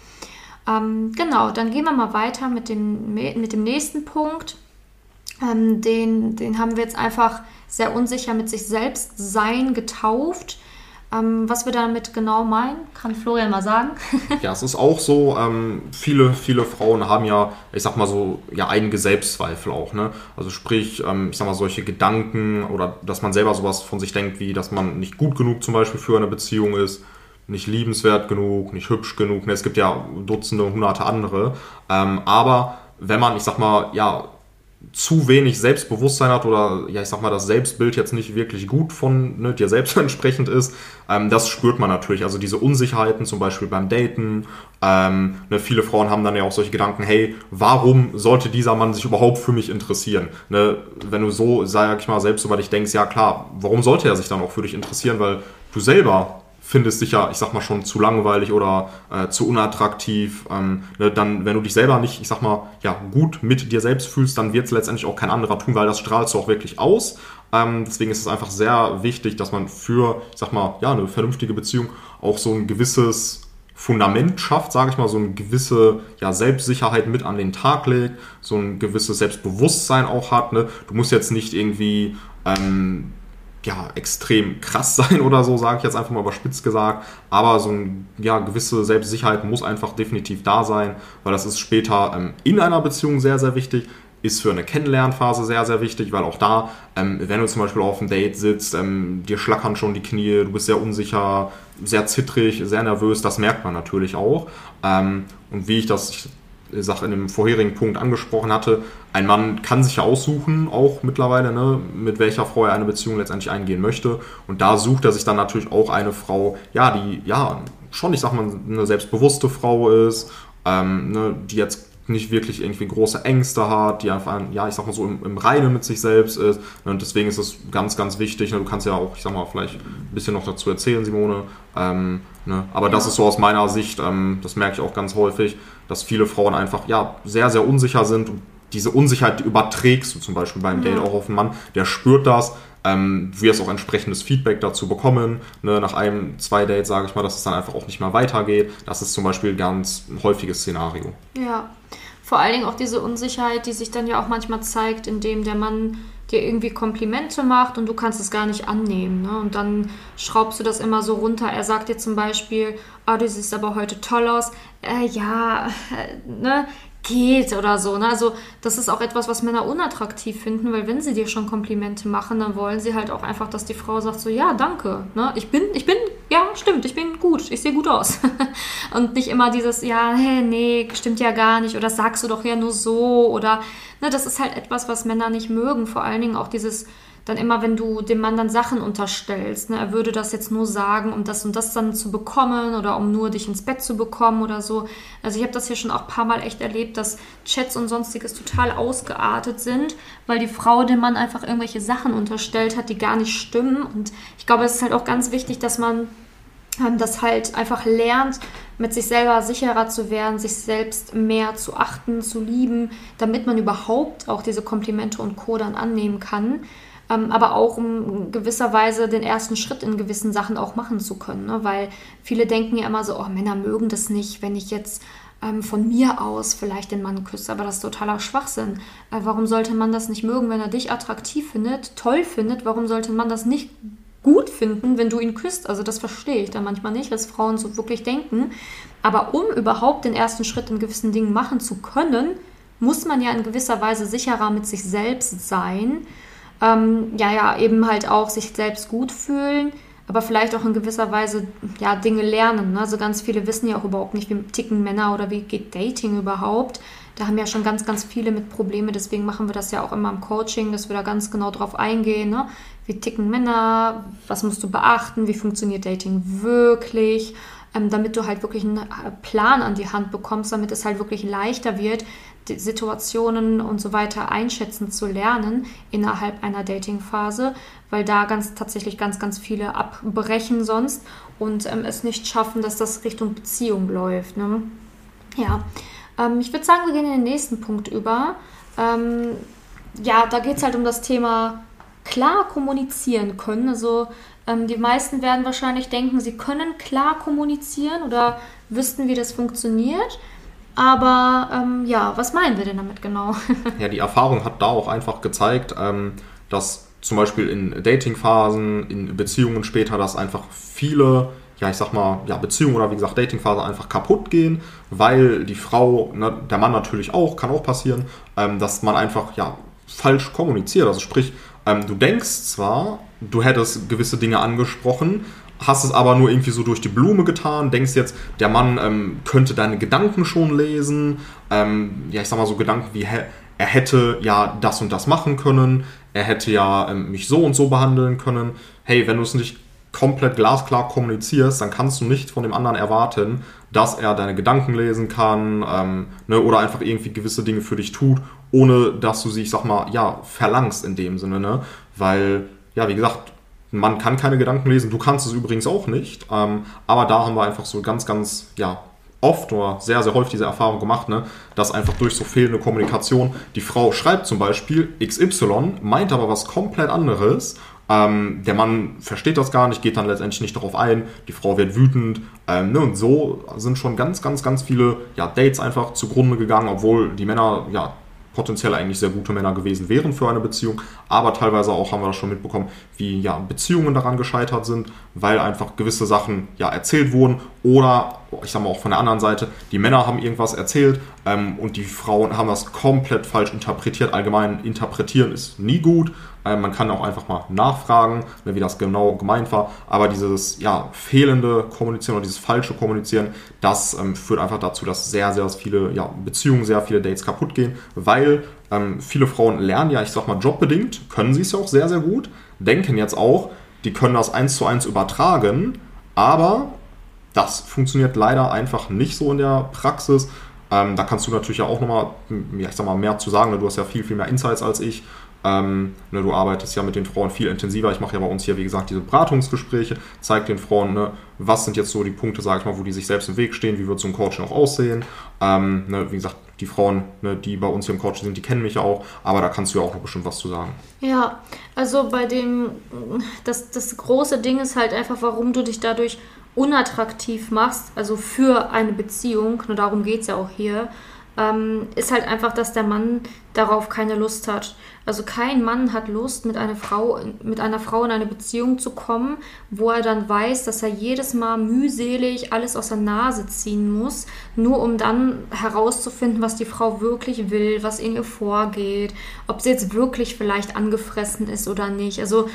Ähm, genau, dann gehen wir mal weiter mit dem, mit dem nächsten Punkt. Ähm, den, den haben wir jetzt einfach sehr unsicher mit sich selbst sein getauft. Ähm, was wir damit genau meinen, kann Florian mal sagen. ja, es ist auch so, ähm, viele, viele Frauen haben ja, ich sag mal so, ja, einige Selbstzweifel auch, ne? Also sprich, ähm, ich sag mal, solche Gedanken oder dass man selber sowas von sich denkt, wie dass man nicht gut genug zum Beispiel für eine Beziehung ist, nicht liebenswert genug, nicht hübsch genug. Ne? Es gibt ja Dutzende, hunderte andere. Ähm, aber wenn man, ich sag mal, ja, zu wenig Selbstbewusstsein hat oder ja, ich sag mal, das Selbstbild jetzt nicht wirklich gut von ne, dir selbst entsprechend ist, ähm, das spürt man natürlich. Also diese Unsicherheiten, zum Beispiel beim Daten. Ähm, ne, viele Frauen haben dann ja auch solche Gedanken, hey, warum sollte dieser Mann sich überhaupt für mich interessieren? Ne, wenn du so, sag ich mal, selbst über dich denkst, ja klar, warum sollte er sich dann auch für dich interessieren? Weil du selber findest dich ja, ich sag mal, schon zu langweilig oder äh, zu unattraktiv, ähm, ne, dann, wenn du dich selber nicht, ich sag mal, ja, gut mit dir selbst fühlst, dann wird es letztendlich auch kein anderer tun, weil das strahlst du auch wirklich aus. Ähm, deswegen ist es einfach sehr wichtig, dass man für, ich sag mal, ja, eine vernünftige Beziehung auch so ein gewisses Fundament schafft, sage ich mal, so eine gewisse ja, Selbstsicherheit mit an den Tag legt, so ein gewisses Selbstbewusstsein auch hat. Ne? Du musst jetzt nicht irgendwie ähm, ja, extrem krass sein oder so, sage ich jetzt einfach mal überspitzt gesagt. Aber so eine ja, gewisse Selbstsicherheit muss einfach definitiv da sein, weil das ist später ähm, in einer Beziehung sehr, sehr wichtig. Ist für eine Kennenlernphase sehr, sehr wichtig, weil auch da, ähm, wenn du zum Beispiel auf einem Date sitzt, ähm, dir schlackern schon die Knie, du bist sehr unsicher, sehr zittrig, sehr nervös, das merkt man natürlich auch. Ähm, und wie ich das, Sache in dem vorherigen Punkt angesprochen hatte, ein Mann kann sich ja aussuchen, auch mittlerweile, ne, mit welcher Frau er eine Beziehung letztendlich eingehen möchte. Und da sucht er sich dann natürlich auch eine Frau, ja, die, ja, schon, ich sag mal, eine selbstbewusste Frau ist, ähm, ne, die jetzt nicht wirklich irgendwie große Ängste hat, die einfach, ja, ich sag mal so im, im Reinen mit sich selbst ist. Ne, und deswegen ist es ganz, ganz wichtig. Ne, du kannst ja auch, ich sag mal, vielleicht ein bisschen noch dazu erzählen, Simone. Ähm, ne, aber das ist so aus meiner Sicht, ähm, das merke ich auch ganz häufig, dass viele Frauen einfach, ja, sehr, sehr unsicher sind. Und diese Unsicherheit überträgst du zum Beispiel beim ja. Date auch auf einen Mann, der spürt das, ähm, wirst auch entsprechendes Feedback dazu bekommen. Ne? Nach einem, zwei Dates sage ich mal, dass es dann einfach auch nicht mehr weitergeht. Das ist zum Beispiel ein ganz häufiges Szenario. Ja, vor allen Dingen auch diese Unsicherheit, die sich dann ja auch manchmal zeigt, indem der Mann dir irgendwie Komplimente macht und du kannst es gar nicht annehmen. Ne? Und dann schraubst du das immer so runter. Er sagt dir zum Beispiel, oh, du siehst aber heute toll aus. Äh, ja, äh, ne? Geht oder so. Ne? Also das ist auch etwas, was Männer unattraktiv finden, weil wenn sie dir schon Komplimente machen, dann wollen sie halt auch einfach, dass die Frau sagt so, ja, danke. Ne? Ich bin, ich bin, ja, stimmt, ich bin gut, ich sehe gut aus. Und nicht immer dieses, ja, hey, nee, stimmt ja gar nicht oder sagst du doch ja nur so oder, ne, das ist halt etwas, was Männer nicht mögen. Vor allen Dingen auch dieses dann immer, wenn du dem Mann dann Sachen unterstellst, ne, er würde das jetzt nur sagen, um das und das dann zu bekommen oder um nur dich ins Bett zu bekommen oder so. Also ich habe das hier schon auch ein paar Mal echt erlebt, dass Chats und sonstiges total ausgeartet sind, weil die Frau dem Mann einfach irgendwelche Sachen unterstellt hat, die gar nicht stimmen. Und ich glaube, es ist halt auch ganz wichtig, dass man ähm, das halt einfach lernt, mit sich selber sicherer zu werden, sich selbst mehr zu achten, zu lieben, damit man überhaupt auch diese Komplimente und Co. dann annehmen kann ähm, aber auch um gewisser Weise den ersten Schritt in gewissen Sachen auch machen zu können. Ne? Weil viele denken ja immer so, oh, Männer mögen das nicht, wenn ich jetzt ähm, von mir aus vielleicht den Mann küsse, aber das ist totaler Schwachsinn. Äh, warum sollte man das nicht mögen, wenn er dich attraktiv findet, toll findet? Warum sollte man das nicht gut finden, wenn du ihn küsst? Also das verstehe ich dann manchmal nicht, was Frauen so wirklich denken. Aber um überhaupt den ersten Schritt in gewissen Dingen machen zu können, muss man ja in gewisser Weise sicherer mit sich selbst sein ähm, ja, ja, eben halt auch sich selbst gut fühlen, aber vielleicht auch in gewisser Weise ja, Dinge lernen. Ne? Also ganz viele wissen ja auch überhaupt nicht, wie ticken Männer oder wie geht Dating überhaupt. Da haben ja schon ganz, ganz viele mit Probleme. Deswegen machen wir das ja auch immer im Coaching, dass wir da ganz genau drauf eingehen. Ne? Wie ticken Männer? Was musst du beachten? Wie funktioniert Dating wirklich? Ähm, damit du halt wirklich einen Plan an die Hand bekommst, damit es halt wirklich leichter wird, Situationen und so weiter einschätzen zu lernen innerhalb einer Datingphase, weil da ganz tatsächlich ganz, ganz viele abbrechen sonst und ähm, es nicht schaffen, dass das Richtung Beziehung läuft. Ne? Ja, ähm, ich würde sagen, wir gehen in den nächsten Punkt über. Ähm, ja, da geht es halt um das Thema klar kommunizieren können. Also ähm, die meisten werden wahrscheinlich denken, sie können klar kommunizieren oder wüssten, wie das funktioniert. Aber ähm, ja, was meinen wir denn damit genau? ja, die Erfahrung hat da auch einfach gezeigt, ähm, dass zum Beispiel in Datingphasen, in Beziehungen später, dass einfach viele, ja, ich sag mal, ja, Beziehungen oder wie gesagt Datingphasen einfach kaputt gehen, weil die Frau, ne, der Mann natürlich auch, kann auch passieren, ähm, dass man einfach, ja, falsch kommuniziert. Also sprich, ähm, du denkst zwar, du hättest gewisse Dinge angesprochen, hast es aber nur irgendwie so durch die Blume getan, denkst jetzt, der Mann ähm, könnte deine Gedanken schon lesen, ähm, ja, ich sag mal so Gedanken wie, er hätte ja das und das machen können, er hätte ja ähm, mich so und so behandeln können. Hey, wenn du es nicht komplett glasklar kommunizierst, dann kannst du nicht von dem anderen erwarten, dass er deine Gedanken lesen kann ähm, ne, oder einfach irgendwie gewisse Dinge für dich tut, ohne dass du sie, ich sag mal, ja, verlangst in dem Sinne, ne? Weil, ja, wie gesagt, man kann keine Gedanken lesen, du kannst es übrigens auch nicht. Ähm, aber da haben wir einfach so ganz, ganz, ja, oft oder sehr, sehr häufig diese Erfahrung gemacht, ne, dass einfach durch so fehlende Kommunikation die Frau schreibt zum Beispiel XY, meint aber was komplett anderes ähm, der Mann versteht das gar nicht, geht dann letztendlich nicht darauf ein, die Frau wird wütend. Ähm, ne, und so sind schon ganz, ganz, ganz viele ja, Dates einfach zugrunde gegangen, obwohl die Männer ja potenziell eigentlich sehr gute Männer gewesen wären für eine Beziehung, aber teilweise auch haben wir das schon mitbekommen, wie ja Beziehungen daran gescheitert sind, weil einfach gewisse Sachen ja erzählt wurden oder ich sag mal auch von der anderen Seite, die Männer haben irgendwas erzählt ähm, und die Frauen haben das komplett falsch interpretiert. Allgemein interpretieren ist nie gut. Ähm, man kann auch einfach mal nachfragen, ne, wie das genau gemeint war. Aber dieses ja, fehlende Kommunizieren oder dieses falsche Kommunizieren, das ähm, führt einfach dazu, dass sehr, sehr viele ja, Beziehungen, sehr viele Dates kaputt gehen, weil ähm, viele Frauen lernen ja, ich sag mal, jobbedingt, können sie es ja auch sehr, sehr gut, denken jetzt auch, die können das eins zu eins übertragen, aber das funktioniert leider einfach nicht so in der Praxis. Ähm, da kannst du natürlich ja auch nochmal, ja, ich sag mal, mehr zu sagen. Ne? Du hast ja viel, viel mehr Insights als ich. Ähm, ne, du arbeitest ja mit den Frauen viel intensiver. Ich mache ja bei uns hier, wie gesagt, diese Beratungsgespräche, zeige den Frauen, ne, was sind jetzt so die Punkte, sage ich mal, wo die sich selbst im Weg stehen, wie wird so ein Coaching auch aussehen. Ähm, ne, wie gesagt, die Frauen, ne, die bei uns hier im Coaching sind, die kennen mich ja auch, aber da kannst du ja auch noch bestimmt was zu sagen. Ja, also bei dem, das, das große Ding ist halt einfach, warum du dich dadurch unattraktiv machst, also für eine Beziehung, nur darum geht es ja auch hier, ähm, ist halt einfach, dass der Mann darauf keine Lust hat. Also kein Mann hat Lust, mit einer Frau, mit einer Frau in eine Beziehung zu kommen, wo er dann weiß, dass er jedes Mal mühselig alles aus der Nase ziehen muss, nur um dann herauszufinden, was die Frau wirklich will, was in ihr vorgeht, ob sie jetzt wirklich vielleicht angefressen ist oder nicht. Also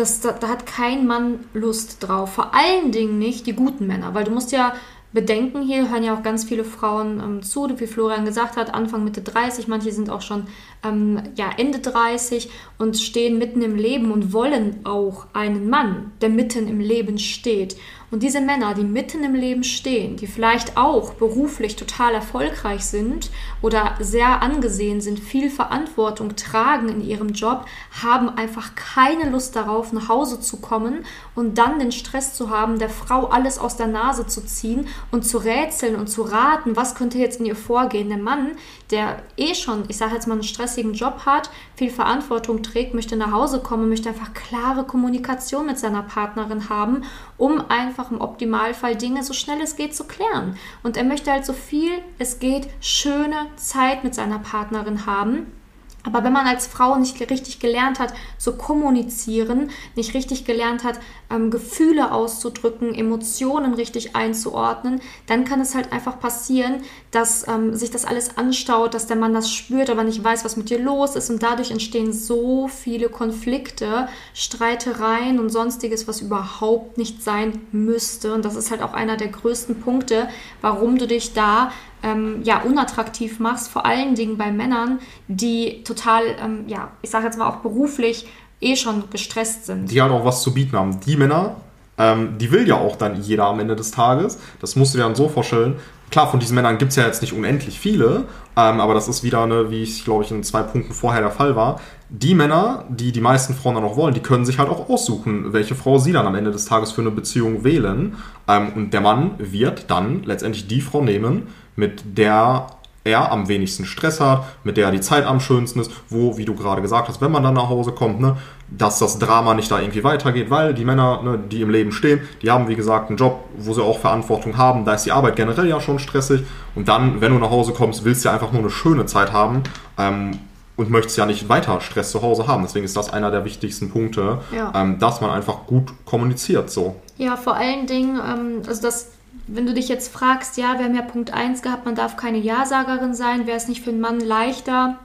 das, da, da hat kein Mann Lust drauf. Vor allen Dingen nicht die guten Männer, weil du musst ja bedenken, hier hören ja auch ganz viele Frauen ähm, zu, wie Florian gesagt hat, Anfang Mitte 30, manche sind auch schon ähm, ja, Ende 30 und stehen mitten im Leben und wollen auch einen Mann, der mitten im Leben steht. Und diese Männer, die mitten im Leben stehen, die vielleicht auch beruflich total erfolgreich sind oder sehr angesehen sind, viel Verantwortung tragen in ihrem Job, haben einfach keine Lust darauf, nach Hause zu kommen und dann den Stress zu haben, der Frau alles aus der Nase zu ziehen und zu rätseln und zu raten, was könnte jetzt in ihr vorgehen. Der Mann, der eh schon, ich sage jetzt mal, einen stressigen Job hat, viel Verantwortung trägt, möchte nach Hause kommen, möchte einfach klare Kommunikation mit seiner Partnerin haben, um einfach im Optimalfall Dinge so schnell es geht zu klären. Und er möchte halt so viel es geht schöne Zeit mit seiner Partnerin haben aber wenn man als Frau nicht richtig gelernt hat zu kommunizieren, nicht richtig gelernt hat, ähm, Gefühle auszudrücken, Emotionen richtig einzuordnen, dann kann es halt einfach passieren, dass ähm, sich das alles anstaut, dass der Mann das spürt, aber nicht weiß, was mit dir los ist. Und dadurch entstehen so viele Konflikte, Streitereien und sonstiges, was überhaupt nicht sein müsste. Und das ist halt auch einer der größten Punkte, warum du dich da ähm, ja, unattraktiv machst, vor allen Dingen bei Männern, die total, ähm, ja, ich sage jetzt mal auch beruflich eh schon gestresst sind. Die halt auch was zu bieten haben. Die Männer, ähm, die will ja auch dann jeder am Ende des Tages. Das musst du dir dann so vorstellen. Klar, von diesen Männern gibt es ja jetzt nicht unendlich viele, ähm, aber das ist wieder, eine, wie ich glaube ich in zwei Punkten vorher der Fall war. Die Männer, die die meisten Frauen dann auch wollen, die können sich halt auch aussuchen, welche Frau sie dann am Ende des Tages für eine Beziehung wählen. Ähm, und der Mann wird dann letztendlich die Frau nehmen, mit der er am wenigsten Stress hat, mit der die Zeit am schönsten ist, wo, wie du gerade gesagt hast, wenn man dann nach Hause kommt, ne, dass das Drama nicht da irgendwie weitergeht, weil die Männer, ne, die im Leben stehen, die haben, wie gesagt, einen Job, wo sie auch Verantwortung haben, da ist die Arbeit generell ja schon stressig und dann, wenn du nach Hause kommst, willst du ja einfach nur eine schöne Zeit haben ähm, und möchtest ja nicht weiter Stress zu Hause haben. Deswegen ist das einer der wichtigsten Punkte, ja. ähm, dass man einfach gut kommuniziert so. Ja, vor allen Dingen, ähm, also das wenn du dich jetzt fragst, ja, wir haben ja Punkt 1 gehabt, man darf keine Ja-Sagerin sein, wäre es nicht für einen Mann leichter,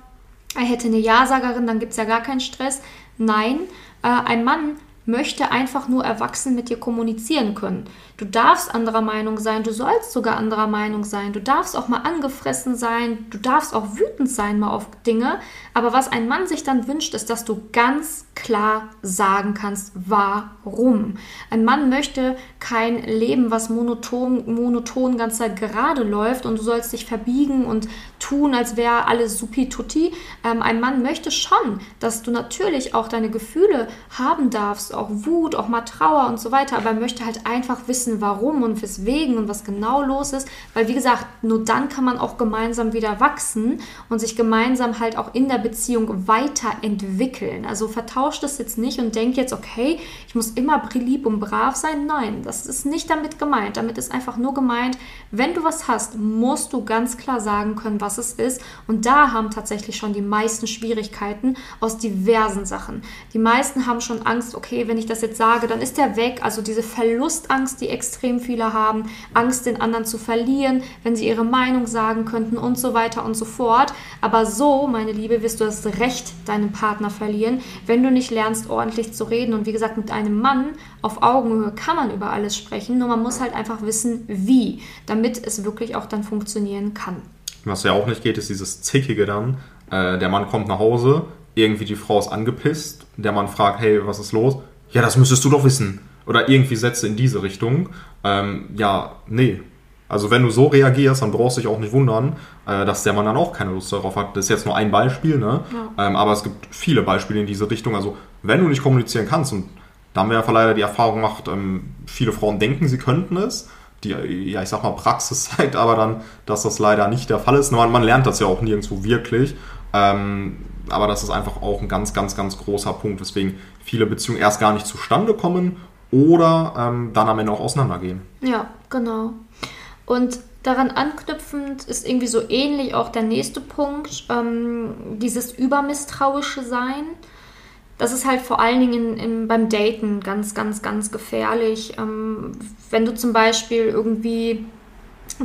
er hätte eine Ja-Sagerin, dann gibt es ja gar keinen Stress. Nein, äh, ein Mann möchte einfach nur erwachsen mit dir kommunizieren können. Du darfst anderer Meinung sein, du sollst sogar anderer Meinung sein, du darfst auch mal angefressen sein, du darfst auch wütend sein mal auf Dinge, aber was ein Mann sich dann wünscht, ist, dass du ganz klar sagen kannst, warum. Ein Mann möchte kein Leben, was monoton, monoton ganz gerade läuft und du sollst dich verbiegen und tun, als wäre alles supi-tutti. Ähm, ein Mann möchte schon, dass du natürlich auch deine Gefühle haben darfst, auch Wut, auch mal Trauer und so weiter, aber er möchte halt einfach wissen, warum und weswegen und was genau los ist, weil wie gesagt, nur dann kann man auch gemeinsam wieder wachsen und sich gemeinsam halt auch in der Beziehung weiterentwickeln. Also vertauscht es jetzt nicht und denkt jetzt, okay, ich muss immer lieb und brav sein. Nein, das ist nicht damit gemeint. Damit ist einfach nur gemeint, wenn du was hast, musst du ganz klar sagen können, was es ist. Und da haben tatsächlich schon die meisten Schwierigkeiten aus diversen Sachen. Die meisten haben schon Angst, okay, wenn ich das jetzt sage, dann ist der weg. Also diese Verlustangst, die extrem viele haben, Angst, den anderen zu verlieren, wenn sie ihre Meinung sagen könnten und so weiter und so fort. Aber so, meine Liebe, wirst du das Recht deinen Partner verlieren, wenn du nicht lernst, ordentlich zu reden. Und wie gesagt, mit einem Mann auf Augenhöhe kann man über alles sprechen, nur man muss halt einfach wissen, wie, damit es wirklich auch dann funktionieren kann. Was ja auch nicht geht, ist dieses Zickige dann. Äh, der Mann kommt nach Hause, irgendwie die Frau ist angepisst, der Mann fragt, hey, was ist los? Ja, das müsstest du doch wissen. Oder irgendwie Sätze in diese Richtung. Ähm, ja, nee. Also wenn du so reagierst, dann brauchst du dich auch nicht wundern, äh, dass der Mann dann auch keine Lust darauf hat. Das ist jetzt nur ein Beispiel, ne? Ja. Ähm, aber es gibt viele Beispiele in diese Richtung. Also wenn du nicht kommunizieren kannst, und da haben wir ja leider die Erfahrung gemacht, ähm, viele Frauen denken, sie könnten es, die, ja, ich sag mal, Praxis zeigt aber dann, dass das leider nicht der Fall ist. Man, man lernt das ja auch nirgendwo wirklich. Ähm, aber das ist einfach auch ein ganz, ganz, ganz großer Punkt, weswegen viele Beziehungen erst gar nicht zustande kommen oder dann am Ende auch auseinandergehen. Ja, genau. Und daran anknüpfend ist irgendwie so ähnlich auch der nächste Punkt, ähm, dieses übermisstrauische Sein. Das ist halt vor allen Dingen im, beim Daten ganz, ganz, ganz gefährlich. Ähm, wenn du zum Beispiel irgendwie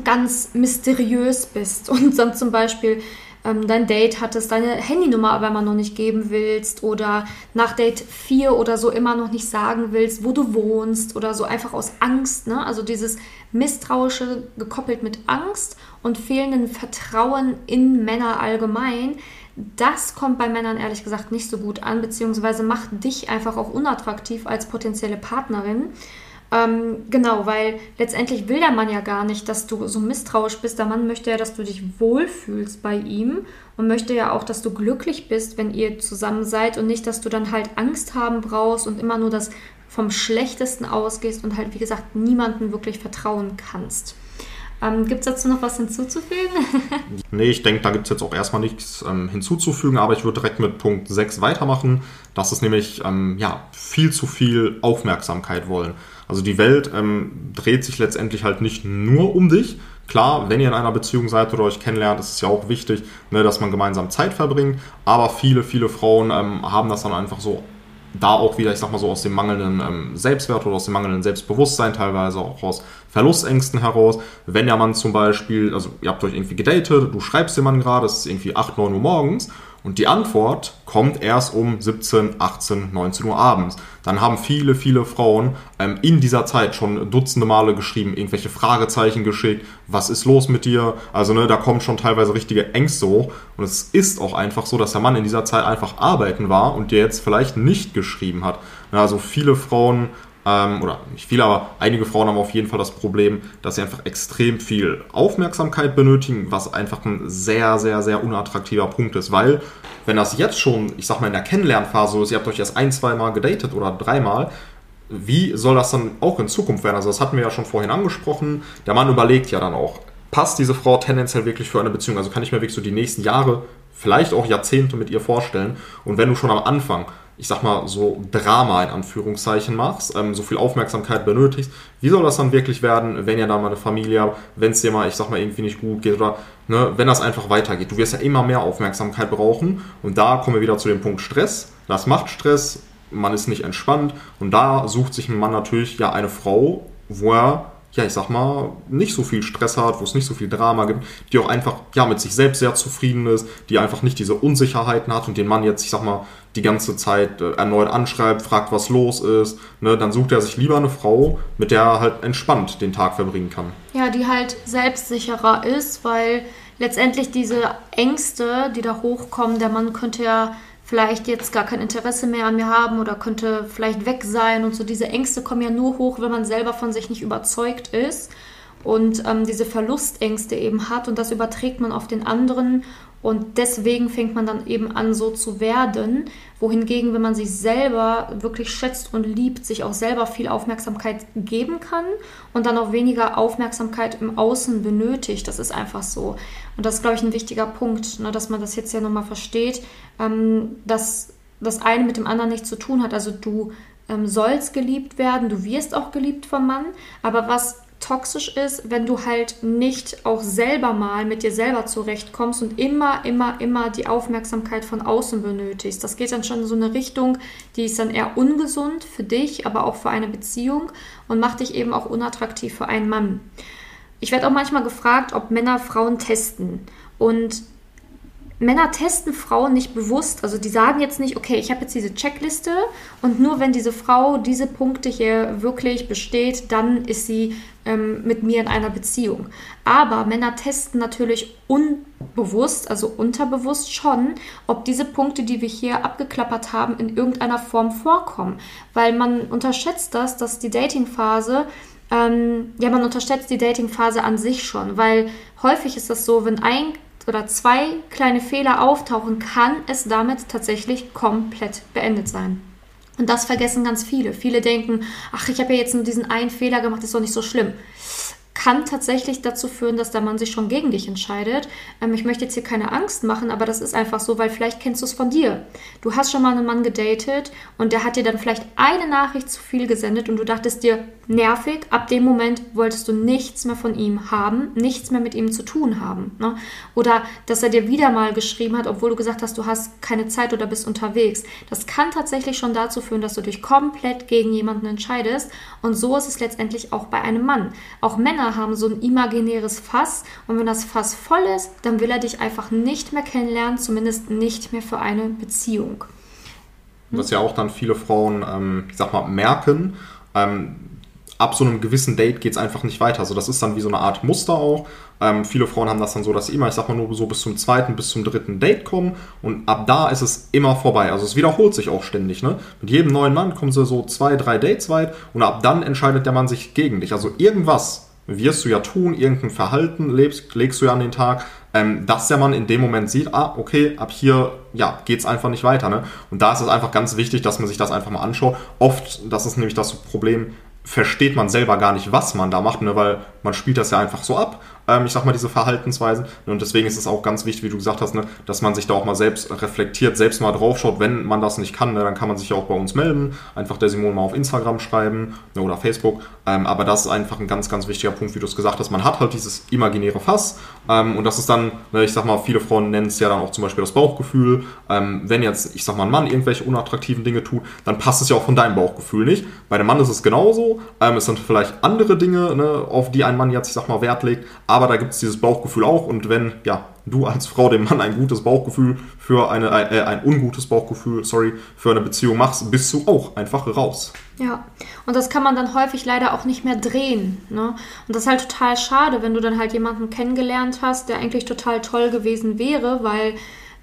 ganz mysteriös bist und dann zum Beispiel ähm, dein Date hattest, deine Handynummer aber immer noch nicht geben willst oder nach Date 4 oder so immer noch nicht sagen willst, wo du wohnst oder so einfach aus Angst. Ne? Also dieses Misstrauische gekoppelt mit Angst und fehlenden Vertrauen in Männer allgemein. Das kommt bei Männern ehrlich gesagt nicht so gut an, beziehungsweise macht dich einfach auch unattraktiv als potenzielle Partnerin. Ähm, genau, weil letztendlich will der Mann ja gar nicht, dass du so misstrauisch bist. Der Mann möchte ja, dass du dich wohlfühlst bei ihm und möchte ja auch, dass du glücklich bist, wenn ihr zusammen seid und nicht, dass du dann halt Angst haben brauchst und immer nur das vom Schlechtesten ausgehst und halt, wie gesagt, niemandem wirklich vertrauen kannst. Ähm, gibt es dazu noch was hinzuzufügen? nee, ich denke, da gibt es jetzt auch erstmal nichts ähm, hinzuzufügen, aber ich würde direkt mit Punkt 6 weitermachen. Das ist nämlich ähm, ja, viel zu viel Aufmerksamkeit wollen. Also die Welt ähm, dreht sich letztendlich halt nicht nur um dich. Klar, wenn ihr in einer Beziehung seid oder euch kennenlernt, ist es ja auch wichtig, ne, dass man gemeinsam Zeit verbringt. Aber viele, viele Frauen ähm, haben das dann einfach so da auch wieder, ich sag mal so, aus dem mangelnden ähm, Selbstwert oder aus dem mangelnden Selbstbewusstsein, teilweise auch aus Verlustängsten heraus. Wenn der Mann zum Beispiel, also ihr habt euch irgendwie gedatet, du schreibst dem Mann gerade, es ist irgendwie 8, 9 Uhr morgens und die Antwort kommt erst um 17, 18, 19 Uhr abends. Dann haben viele, viele Frauen ähm, in dieser Zeit schon dutzende Male geschrieben, irgendwelche Fragezeichen geschickt, was ist los mit dir? Also ne, da kommen schon teilweise richtige Ängste hoch. Und es ist auch einfach so, dass der Mann in dieser Zeit einfach arbeiten war und dir jetzt vielleicht nicht geschrieben hat. Also viele Frauen ähm, oder nicht viele, aber einige Frauen haben auf jeden Fall das Problem, dass sie einfach extrem viel Aufmerksamkeit benötigen, was einfach ein sehr, sehr, sehr unattraktiver Punkt ist, weil wenn das jetzt schon, ich sag mal, in der Kennenlernphase ist, ihr habt euch erst ein, zwei Mal gedatet oder dreimal, wie soll das dann auch in Zukunft werden? Also das hatten wir ja schon vorhin angesprochen. Der Mann überlegt ja dann auch, passt diese Frau tendenziell wirklich für eine Beziehung? Also kann ich mir wirklich so die nächsten Jahre, vielleicht auch Jahrzehnte mit ihr vorstellen. Und wenn du schon am Anfang ich sag mal, so Drama in Anführungszeichen machst, ähm, so viel Aufmerksamkeit benötigst, wie soll das dann wirklich werden, wenn ihr da mal eine Familie habt, wenn es dir mal, ich sag mal, irgendwie nicht gut geht oder ne, wenn das einfach weitergeht. Du wirst ja immer mehr Aufmerksamkeit brauchen und da kommen wir wieder zu dem Punkt Stress. Das macht Stress, man ist nicht entspannt und da sucht sich ein Mann natürlich ja eine Frau, wo er ja, ich sag mal, nicht so viel Stress hat, wo es nicht so viel Drama gibt, die auch einfach, ja, mit sich selbst sehr zufrieden ist, die einfach nicht diese Unsicherheiten hat und den Mann jetzt, ich sag mal, die ganze Zeit äh, erneut anschreibt, fragt, was los ist, ne, dann sucht er sich lieber eine Frau, mit der er halt entspannt den Tag verbringen kann. Ja, die halt selbstsicherer ist, weil letztendlich diese Ängste, die da hochkommen, der Mann könnte ja vielleicht jetzt gar kein Interesse mehr an mir haben oder könnte vielleicht weg sein und so. Diese Ängste kommen ja nur hoch, wenn man selber von sich nicht überzeugt ist und ähm, diese Verlustängste eben hat und das überträgt man auf den anderen Und deswegen fängt man dann eben an, so zu werden. Wohingegen, wenn man sich selber wirklich schätzt und liebt, sich auch selber viel Aufmerksamkeit geben kann und dann auch weniger Aufmerksamkeit im Außen benötigt. Das ist einfach so. Und das ist, glaube ich, ein wichtiger Punkt, ne, dass man das jetzt ja nochmal versteht, ähm, dass das eine mit dem anderen nichts zu tun hat. Also du ähm, sollst geliebt werden, du wirst auch geliebt vom Mann, aber was toxisch ist, wenn du halt nicht auch selber mal mit dir selber zurechtkommst und immer, immer, immer die Aufmerksamkeit von außen benötigst. Das geht dann schon in so eine Richtung, die ist dann eher ungesund für dich, aber auch für eine Beziehung und macht dich eben auch unattraktiv für einen Mann. Ich werde auch manchmal gefragt, ob Männer Frauen testen. Und Männer testen Frauen nicht bewusst. Also die sagen jetzt nicht, okay, ich habe jetzt diese Checkliste und nur wenn diese Frau diese Punkte hier wirklich besteht, dann ist sie ähm, mit mir in einer Beziehung. Aber Männer testen natürlich unbewusst, also unterbewusst schon, ob diese Punkte, die wir hier abgeklappert haben, in irgendeiner Form vorkommen. Weil man unterschätzt das, dass die Datingphase ähm, ja, man unterschätzt die Datingphase an sich schon, weil häufig ist das so, wenn ein oder zwei kleine Fehler auftauchen, kann es damit tatsächlich komplett beendet sein. Und das vergessen ganz viele. Viele denken, ach, ich habe ja jetzt nur diesen einen Fehler gemacht, ist doch nicht so schlimm kann tatsächlich dazu führen, dass der Mann sich schon gegen dich entscheidet. Ähm, ich möchte jetzt hier keine Angst machen, aber das ist einfach so, weil vielleicht kennst du es von dir. Du hast schon mal einen Mann gedatet und der hat dir dann vielleicht eine Nachricht zu viel gesendet und du dachtest dir, nervig, ab dem Moment wolltest du nichts mehr von ihm haben, nichts mehr mit ihm zu tun haben. Ne? Oder dass er dir wieder mal geschrieben hat, obwohl du gesagt hast, du hast keine Zeit oder bist unterwegs. Das kann tatsächlich schon dazu führen, dass du dich komplett gegen jemanden entscheidest und so ist es letztendlich auch bei einem Mann. Auch Männer haben so ein imaginäres Fass und wenn das Fass voll ist, dann will er dich einfach nicht mehr kennenlernen, zumindest nicht mehr für eine Beziehung. Was ja auch dann viele Frauen, ähm, ich sag mal, merken, ähm, ab so einem gewissen Date geht es einfach nicht weiter. Also das ist dann wie so eine Art Muster auch. Ähm, viele Frauen haben das dann so, dass sie immer, ich sag mal, nur so bis zum zweiten, bis zum dritten Date kommen und ab da ist es immer vorbei. Also es wiederholt sich auch ständig. Ne? Mit jedem neuen Mann kommen sie so zwei, drei Dates weit und ab dann entscheidet der Mann sich gegen dich. Also irgendwas wirst du ja tun, irgendein Verhalten lebst, legst du ja an den Tag, ähm, dass der Mann in dem Moment sieht, ah, okay, ab hier, ja, geht's einfach nicht weiter. Ne? Und da ist es einfach ganz wichtig, dass man sich das einfach mal anschaut. Oft, das ist nämlich das Problem, versteht man selber gar nicht, was man da macht, ne? weil man spielt das ja einfach so ab ähm, ich sag mal, diese Verhaltensweisen. Und deswegen ist es auch ganz wichtig, wie du gesagt hast, ne, dass man sich da auch mal selbst reflektiert, selbst mal draufschaut. Wenn man das nicht kann, ne, dann kann man sich ja auch bei uns melden. Einfach der Simon mal auf Instagram schreiben ne, oder Facebook. Ähm, aber das ist einfach ein ganz, ganz wichtiger Punkt, wie du es gesagt hast. Man hat halt dieses imaginäre Fass. Ähm, und das ist dann, ne, ich sag mal, viele Frauen nennen es ja dann auch zum Beispiel das Bauchgefühl. Ähm, wenn jetzt, ich sag mal, ein Mann irgendwelche unattraktiven Dinge tut, dann passt es ja auch von deinem Bauchgefühl nicht. Bei dem Mann ist es genauso. Ähm, es sind vielleicht andere Dinge, ne, auf die ein Mann jetzt, ich sag mal, Wert legt. Aber da gibt es dieses Bauchgefühl auch. Und wenn ja, du als Frau dem Mann ein gutes Bauchgefühl für eine, äh, ein ungutes Bauchgefühl, sorry, für eine Beziehung machst, bist du auch einfach raus. Ja, und das kann man dann häufig leider auch nicht mehr drehen. Ne? Und das ist halt total schade, wenn du dann halt jemanden kennengelernt hast, der eigentlich total toll gewesen wäre, weil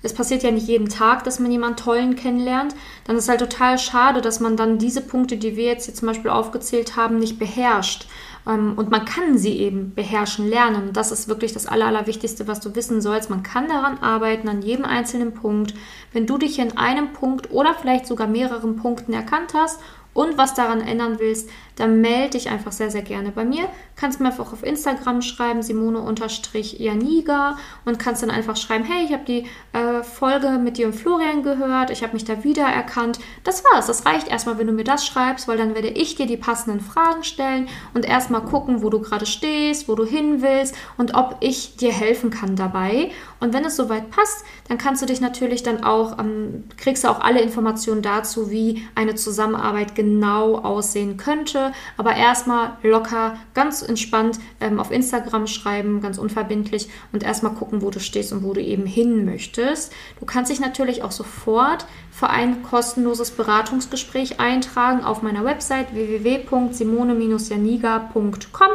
es passiert ja nicht jeden Tag, dass man jemanden tollen kennenlernt, dann ist es halt total schade, dass man dann diese Punkte, die wir jetzt hier zum Beispiel aufgezählt haben, nicht beherrscht. Ähm, und man kann sie eben beherrschen, lernen. Das ist wirklich das Aller, Allerwichtigste, was du wissen sollst. Man kann daran arbeiten, an jedem einzelnen Punkt. Wenn du dich in einem Punkt oder vielleicht sogar mehreren Punkten erkannt hast und was daran ändern willst, dann melde dich einfach sehr, sehr gerne bei mir. Kannst mir einfach auf Instagram schreiben, simone-janiga und kannst dann einfach schreiben, hey, ich habe die äh, Folge mit dir und Florian gehört, ich habe mich da wiedererkannt. Das war's, das reicht erstmal, wenn du mir das schreibst, weil dann werde ich dir die passenden Fragen stellen und erstmal gucken, wo du gerade stehst, wo du hin willst und ob ich dir helfen kann dabei. Und wenn es soweit passt, dann kannst du dich natürlich dann auch, ähm, kriegst du auch alle Informationen dazu, wie eine Zusammenarbeit genau aussehen könnte. Aber erstmal locker, ganz entspannt ähm, auf Instagram schreiben, ganz unverbindlich und erstmal gucken, wo du stehst und wo du eben hin möchtest. Du kannst dich natürlich auch sofort für ein kostenloses Beratungsgespräch eintragen auf meiner Website www.simone-janiga.com.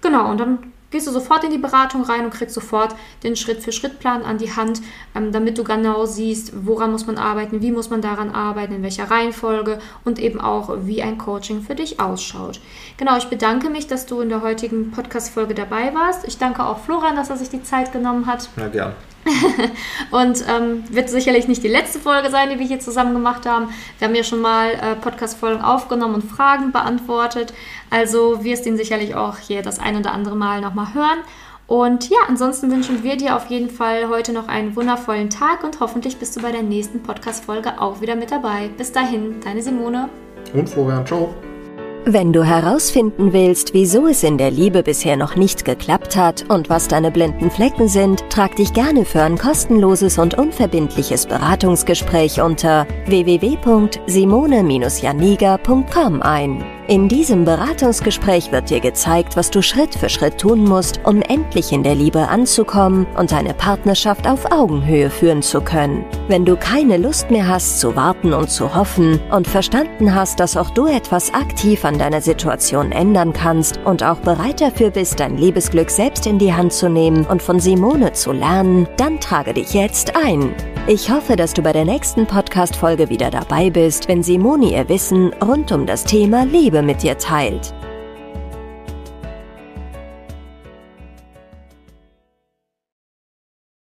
Genau, und dann gehst du sofort in die Beratung rein und kriegst sofort den Schritt-für-Schritt-Plan an die Hand, ähm, damit du genau siehst, woran muss man arbeiten, wie muss man daran arbeiten, in welcher Reihenfolge und eben auch, wie ein Coaching für dich ausschaut. Genau, ich bedanke mich, dass du in der heutigen Podcast-Folge dabei warst. Ich danke auch Florian, dass er sich die Zeit genommen hat. Ja, gern. und ähm, wird sicherlich nicht die letzte Folge sein, die wir hier zusammen gemacht haben. Wir haben ja schon mal äh, Podcast-Folgen aufgenommen und Fragen beantwortet. Also wirst ihn sicherlich auch hier das ein oder andere Mal nochmal hören. Und ja, ansonsten wünschen wir dir auf jeden Fall heute noch einen wundervollen Tag und hoffentlich bist du bei der nächsten Podcast-Folge auch wieder mit dabei. Bis dahin, deine Simone. Und Florian, ciao. Wenn du herausfinden willst, wieso es in der Liebe bisher noch nicht geklappt hat und was deine blinden Flecken sind, trag dich gerne für ein kostenloses und unverbindliches Beratungsgespräch unter www.simone-janiga.com ein. In diesem Beratungsgespräch wird dir gezeigt, was du Schritt für Schritt tun musst, um endlich in der Liebe anzukommen und deine Partnerschaft auf Augenhöhe führen zu können. Wenn du keine Lust mehr hast zu warten und zu hoffen und verstanden hast, dass auch du etwas aktiv an deiner Situation ändern kannst und auch bereit dafür bist, dein Liebesglück selbst in die Hand zu nehmen und von Simone zu lernen, dann trage dich jetzt ein. Ich hoffe, dass du bei der nächsten Podcast-Folge wieder dabei bist, wenn Simone ihr Wissen rund um das Thema Liebe mit dir teilt.